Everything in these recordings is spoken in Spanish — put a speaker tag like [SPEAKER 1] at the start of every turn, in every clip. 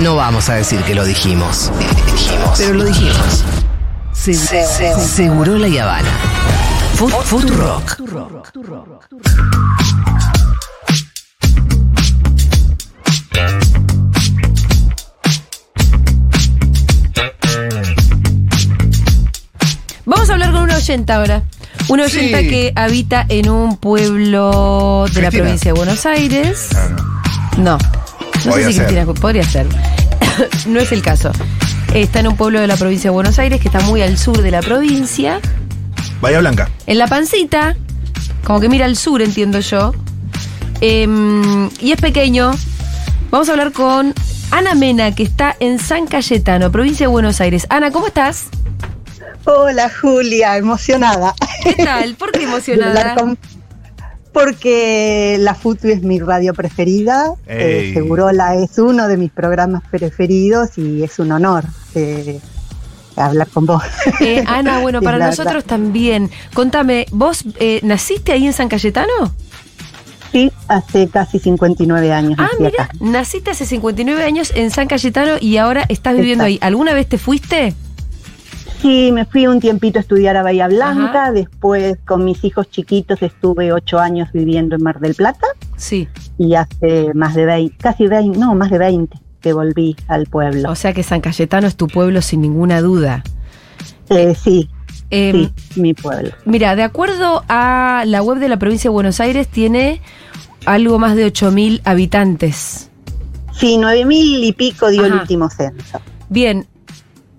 [SPEAKER 1] No vamos a decir que lo dijimos. Dijimos. Pero lo dijimos. Se- se- Seguro la Habana. Fu- Futurock.
[SPEAKER 2] Vamos a hablar con una oyenta ahora. Una oyenta
[SPEAKER 3] Sí.
[SPEAKER 2] que habita en un pueblo de la provincia de Buenos Aires.
[SPEAKER 3] No.
[SPEAKER 2] No.
[SPEAKER 3] Podría
[SPEAKER 2] sé si
[SPEAKER 3] ser.
[SPEAKER 2] Cristina podría ser. no es el caso. Está en un pueblo de la provincia de Buenos Aires que está muy al sur de la provincia.
[SPEAKER 3] Bahía Blanca.
[SPEAKER 2] En la pancita, como que mira al sur, entiendo yo. Em, y es pequeño. Vamos a hablar con Ana Mena, que está en San Cayetano, provincia de Buenos Aires. Ana, ¿cómo estás?
[SPEAKER 4] Hola Julia, emocionada.
[SPEAKER 2] ¿Qué tal? ¿Por qué
[SPEAKER 4] de
[SPEAKER 2] emocionada?
[SPEAKER 4] hablar con- Porque la FUTU es mi radio preferida, eh. Segurola es uno de mis programas preferidos y es un honor eh, hablar con vos.
[SPEAKER 2] Eh, Ana, bueno, para nosotros
[SPEAKER 4] verdad.
[SPEAKER 2] también. Contame, ¿vos eh, naciste ahí en San Cayetano?
[SPEAKER 4] Sí, hace casi 59 años
[SPEAKER 2] Ah, mira,
[SPEAKER 4] acá.
[SPEAKER 2] naciste hace 59 años en San Cayetano y ahora estás viviendo ahí. ¿Alguna vez te fuiste?
[SPEAKER 4] Sí, me fui un tiempito a estudiar a Bahía Blanca,
[SPEAKER 2] Ajá.
[SPEAKER 4] después con mis hijos chiquitos estuve ocho años viviendo en Mar del Plata
[SPEAKER 2] Sí.
[SPEAKER 4] y hace más de 20, casi 20, no, más de 20 que volví al pueblo.
[SPEAKER 2] O sea que San Cayetano es tu pueblo sin ninguna duda.
[SPEAKER 4] Eh, sí,
[SPEAKER 2] Em,
[SPEAKER 4] sí, mi pueblo.
[SPEAKER 2] Mira, de acuerdo a la web de la provincia de Buenos Aires, tiene algo más de 8.000 habitantes.
[SPEAKER 4] Sí, nueve mil y pico dio el último censo.
[SPEAKER 2] Bien,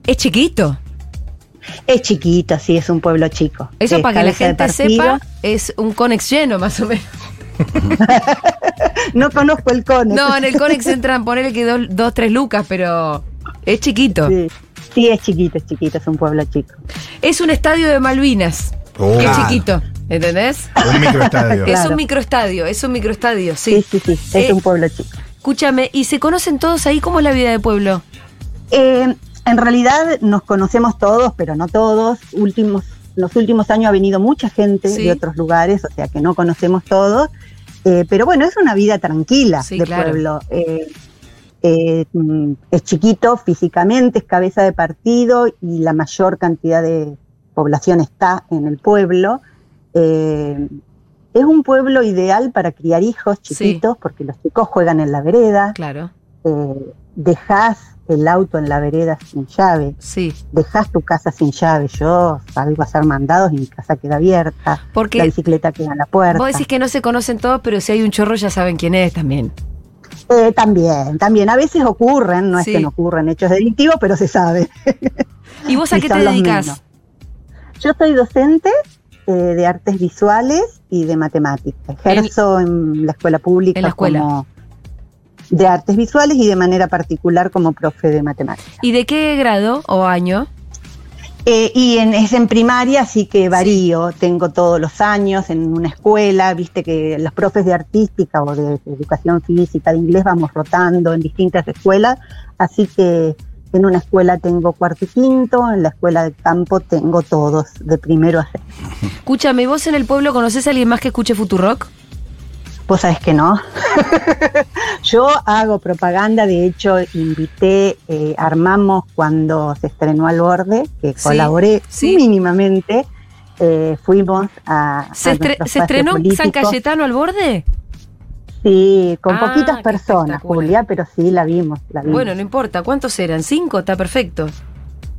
[SPEAKER 2] es chiquito.
[SPEAKER 4] Es chiquito, sí, es un pueblo chico.
[SPEAKER 2] Eso
[SPEAKER 4] Es
[SPEAKER 2] para que la gente sepa, es un Conex lleno más o menos.
[SPEAKER 4] No conozco el Conex.
[SPEAKER 2] No, en el Conex entran, ponele que dos, dos, tres lucas, pero es chiquito.
[SPEAKER 4] Sí. Sí, es chiquito, es chiquito, es un pueblo chico.
[SPEAKER 2] Es un estadio de Malvinas.
[SPEAKER 3] Oh.
[SPEAKER 2] Es
[SPEAKER 3] Ah.
[SPEAKER 2] chiquito, ¿entendés?
[SPEAKER 3] Un microestadio.
[SPEAKER 2] Es un microestadio, es un microestadio,
[SPEAKER 4] Sí,
[SPEAKER 2] sí.
[SPEAKER 4] sí, sí, es
[SPEAKER 2] Eh,
[SPEAKER 4] un pueblo chico.
[SPEAKER 2] Escúchame, ¿y se conocen todos ahí? ¿Cómo es la vida de pueblo?
[SPEAKER 4] Eh, en realidad nos conocemos todos, pero no todos. Últimos, los últimos años ha venido mucha gente
[SPEAKER 2] Sí.
[SPEAKER 4] de otros lugares, o sea que no conocemos todos. Eh, pero bueno, es una vida tranquila
[SPEAKER 2] Sí,
[SPEAKER 4] de
[SPEAKER 2] claro.
[SPEAKER 4] pueblo. Eh, eh, mm, es chiquito físicamente, es cabeza de partido y la mayor cantidad de población está en el pueblo. Es un pueblo ideal para criar hijos
[SPEAKER 2] Sí.
[SPEAKER 4] chiquitos porque los chicos juegan en la vereda,
[SPEAKER 2] Claro,
[SPEAKER 4] eh, dejas el auto en la vereda sin llave,
[SPEAKER 2] sí.
[SPEAKER 4] dejas tu casa sin llave. Yo salgo a hacer mandados y mi casa queda abierta, la
[SPEAKER 2] Porque
[SPEAKER 4] bicicleta queda en la puerta.
[SPEAKER 2] vos decís que no se conocen todos, pero si hay un chorro ya saben quién es también.
[SPEAKER 4] Eh, también, también. A veces ocurren, no
[SPEAKER 2] Sí.
[SPEAKER 4] es que no ocurran hechos delictivos, pero se sabe.
[SPEAKER 2] ¿Y vos a
[SPEAKER 4] Y
[SPEAKER 2] qué te dedicas?
[SPEAKER 4] Yo soy docente eh, de artes visuales y de matemáticas. Ejerzo en, la escuela pública
[SPEAKER 2] En la escuela.
[SPEAKER 4] como de artes visuales y de manera particular como profe de matemáticas.
[SPEAKER 2] ¿Y de qué grado o año?
[SPEAKER 4] Eh, y en, es en primaria, así que varío. Tengo todos los años en una escuela, viste que los profes de artística o de educación física, de inglés, vamos rotando en distintas escuelas. Así que en una escuela tengo cuarto y quinto, en la escuela de campo tengo todos, de primero a sexto.
[SPEAKER 2] Escúchame, ¿vos en el pueblo conocés a alguien más que escuche Futurock?
[SPEAKER 4] Vos sabés que no. Yo hago propaganda, de hecho invité, eh, armamos cuando se estrenó Al Borde, que
[SPEAKER 2] Sí,
[SPEAKER 4] colaboré
[SPEAKER 2] sí.
[SPEAKER 4] mínimamente, eh, fuimos a...
[SPEAKER 2] ¿Se,
[SPEAKER 4] a
[SPEAKER 2] estre- se estrenó en San. Cayetano al borde?
[SPEAKER 4] Sí, con
[SPEAKER 2] Ah,
[SPEAKER 4] poquitas personas. Julia, pero sí la vimos, la vimos.
[SPEAKER 2] Bueno, no importa. ¿Cuántos eran? ¿Cinco? Está perfecto.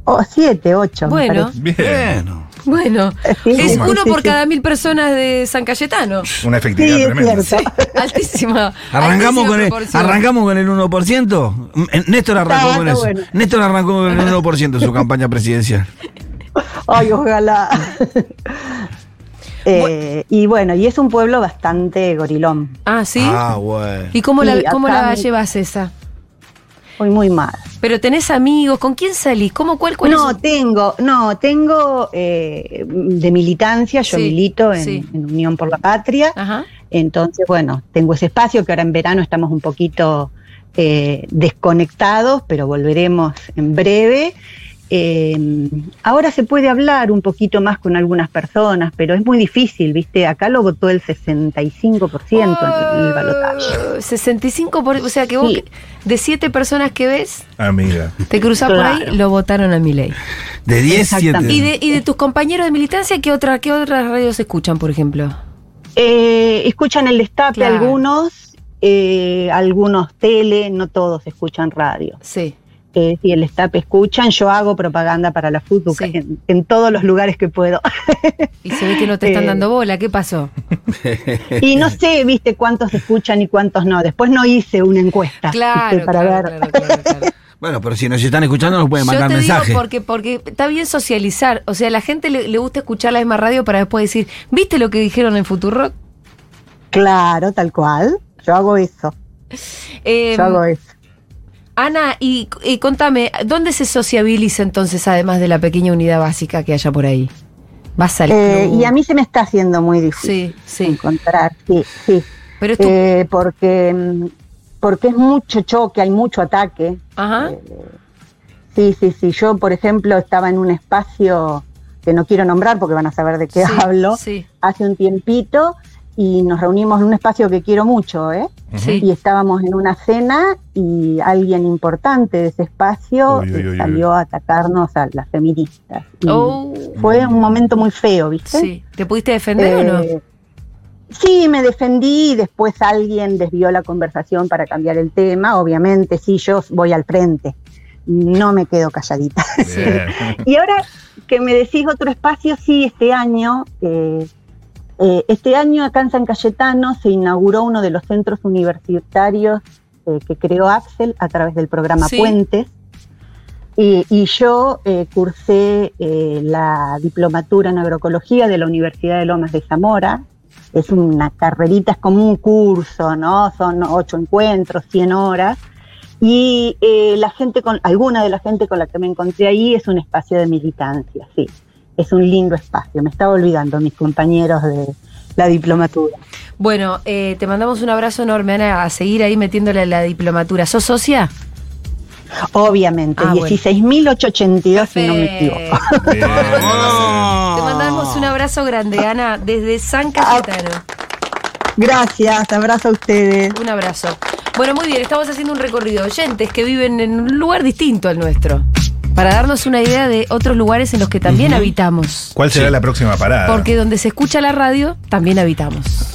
[SPEAKER 4] Oh, siete, ocho.
[SPEAKER 2] Bueno.
[SPEAKER 3] Bien.
[SPEAKER 2] Bueno,
[SPEAKER 4] Sí,
[SPEAKER 2] es
[SPEAKER 4] sí,
[SPEAKER 2] uno
[SPEAKER 4] sí,
[SPEAKER 2] por
[SPEAKER 4] sí.
[SPEAKER 2] cada mil personas de San Cayetano.
[SPEAKER 3] Una efectividad
[SPEAKER 4] es
[SPEAKER 3] tremenda.
[SPEAKER 2] Altísima.
[SPEAKER 5] Arrancamos
[SPEAKER 2] altísima
[SPEAKER 5] con, el, arrancamos con el 1%. Eh, Néstor arrancó
[SPEAKER 4] Está,
[SPEAKER 5] con
[SPEAKER 4] está
[SPEAKER 5] eso.
[SPEAKER 4] bueno.
[SPEAKER 5] Néstor arrancó con el 1% en su campaña presidencial.
[SPEAKER 4] Ay, ojalá. Eh, y bueno, y es un pueblo bastante gorilón.
[SPEAKER 2] Ah, ¿sí?
[SPEAKER 5] Ah, bueno.
[SPEAKER 2] ¿Y cómo la, cómo la llevas esa?
[SPEAKER 4] Muy, muy mal.
[SPEAKER 2] Pero tenés amigos, ¿con quién salís? ¿Cómo, cuál, cuál
[SPEAKER 4] No,
[SPEAKER 2] es?
[SPEAKER 4] tengo, no, tengo eh, de militancia, yo
[SPEAKER 2] Sí,
[SPEAKER 4] milito en,
[SPEAKER 2] sí.
[SPEAKER 4] en Unión por la Patria,
[SPEAKER 2] Ajá.
[SPEAKER 4] entonces, bueno, tengo ese espacio que ahora en verano estamos un poquito eh, desconectados, pero volveremos en breve. Eh, ahora se puede hablar un poquito más con algunas personas, pero es muy difícil, ¿viste? Acá lo votó el 65% en el balotaje.
[SPEAKER 2] Oh, 65 por, o sea que vos
[SPEAKER 4] Sí.
[SPEAKER 2] de siete personas que ves,
[SPEAKER 3] Amiga.
[SPEAKER 2] te cruzás por ahí, lo votaron a mi ley.
[SPEAKER 5] De 10, 7.
[SPEAKER 4] Exactamente.
[SPEAKER 2] Y de, y de tus compañeros de militancia, ¿qué, otra, qué otras radios escuchan, por ejemplo?
[SPEAKER 4] Eh, escuchan el destape
[SPEAKER 2] Claro.
[SPEAKER 4] algunos, eh, algunos tele, no todos escuchan radio.
[SPEAKER 2] Sí.
[SPEAKER 4] Eh, si el destape escuchan, yo hago propaganda para la fútbol
[SPEAKER 2] Sí.
[SPEAKER 4] en, en todos los lugares que puedo.
[SPEAKER 2] Y se ve que no te están
[SPEAKER 4] Eh.
[SPEAKER 2] dando bola. ¿Qué pasó?
[SPEAKER 4] y no sé, viste, cuántos escuchan y cuántos no. Después no hice una encuesta
[SPEAKER 2] Claro,
[SPEAKER 4] ¿viste? para
[SPEAKER 2] claro,
[SPEAKER 4] ver.
[SPEAKER 2] claro, claro, claro.
[SPEAKER 5] Bueno, pero si nos están escuchando, nos pueden
[SPEAKER 2] Yo
[SPEAKER 5] mandar
[SPEAKER 2] te
[SPEAKER 5] mensajes.
[SPEAKER 2] digo porque, porque está bien socializar. O sea, a la gente le, le gusta escuchar la misma radio para después decir, ¿viste lo que dijeron en Futurock?
[SPEAKER 4] Claro, tal cual. Yo hago eso.
[SPEAKER 2] Eh,
[SPEAKER 4] Yo hago eso.
[SPEAKER 2] Ana, y, y contame, ¿dónde se sociabiliza entonces, además de la pequeña unidad básica que haya por ahí? ¿Vas al
[SPEAKER 4] Eh, y a mí se me está haciendo muy difícil
[SPEAKER 2] Sí, sí.
[SPEAKER 4] encontrar. Sí, sí.
[SPEAKER 2] Pero tu...
[SPEAKER 4] Eh, porque, mm, porque es mucho choque, hay mucho ataque.
[SPEAKER 2] Ajá.
[SPEAKER 4] Eh, sí, sí, sí. Yo, por ejemplo, estaba en un espacio que no quiero nombrar porque van a saber de qué
[SPEAKER 2] Sí,
[SPEAKER 4] hablo,
[SPEAKER 2] Sí,
[SPEAKER 4] hace un tiempito y nos reunimos en un espacio que quiero mucho, ¿eh?
[SPEAKER 2] sí.
[SPEAKER 4] Y estábamos en una cena y alguien importante de ese espacio
[SPEAKER 3] Uy, uy, uy,
[SPEAKER 4] salió a atacarnos a las feministas. Y
[SPEAKER 2] Oh,
[SPEAKER 4] Fue un momento muy feo, ¿viste?
[SPEAKER 2] sí. ¿Te pudiste defender o no?
[SPEAKER 4] Eh, Sí, me defendí y después alguien desvió la conversación para cambiar el tema. Obviamente, sí, yo voy al frente. No me quedo calladita.
[SPEAKER 3] Bien.
[SPEAKER 4] y ahora que me decís otro espacio, sí, este año, eh, eh, este año acá en San Cayetano se inauguró uno de los centros universitarios eh, que creó Axel a través del programa
[SPEAKER 2] Sí.
[SPEAKER 4] Puentes. Y, y yo eh, cursé la diplomatura en agroecología de la Universidad de Lomas de Zamora. Es una carrerita, es como un curso, ¿no? Son ocho encuentros, 100 horas. Y la gente con, alguna de la gente con la que me encontré ahí es un espacio de militancia, sí. Es un lindo espacio. Me estaba olvidando mis compañeros de la diplomatura.
[SPEAKER 2] Bueno, eh, te mandamos un abrazo enorme, Ana, a seguir ahí metiéndole a la diplomatura. ¿Sos socia?
[SPEAKER 4] Obviamente,
[SPEAKER 2] Ah, bueno.
[SPEAKER 4] 16.882 si no me equivoco.
[SPEAKER 3] Bien.
[SPEAKER 2] Te mandamos un abrazo grande, Ana, desde San Cayetano.
[SPEAKER 4] Gracias, abrazo a ustedes.
[SPEAKER 2] Un abrazo. Bueno, muy bien, estamos haciendo un recorrido de oyentes que viven en un lugar distinto al nuestro. Para darnos una idea de otros lugares en los que también habitamos.
[SPEAKER 3] ¿Cuál será la próxima parada?
[SPEAKER 2] Porque donde se escucha la radio, también habitamos.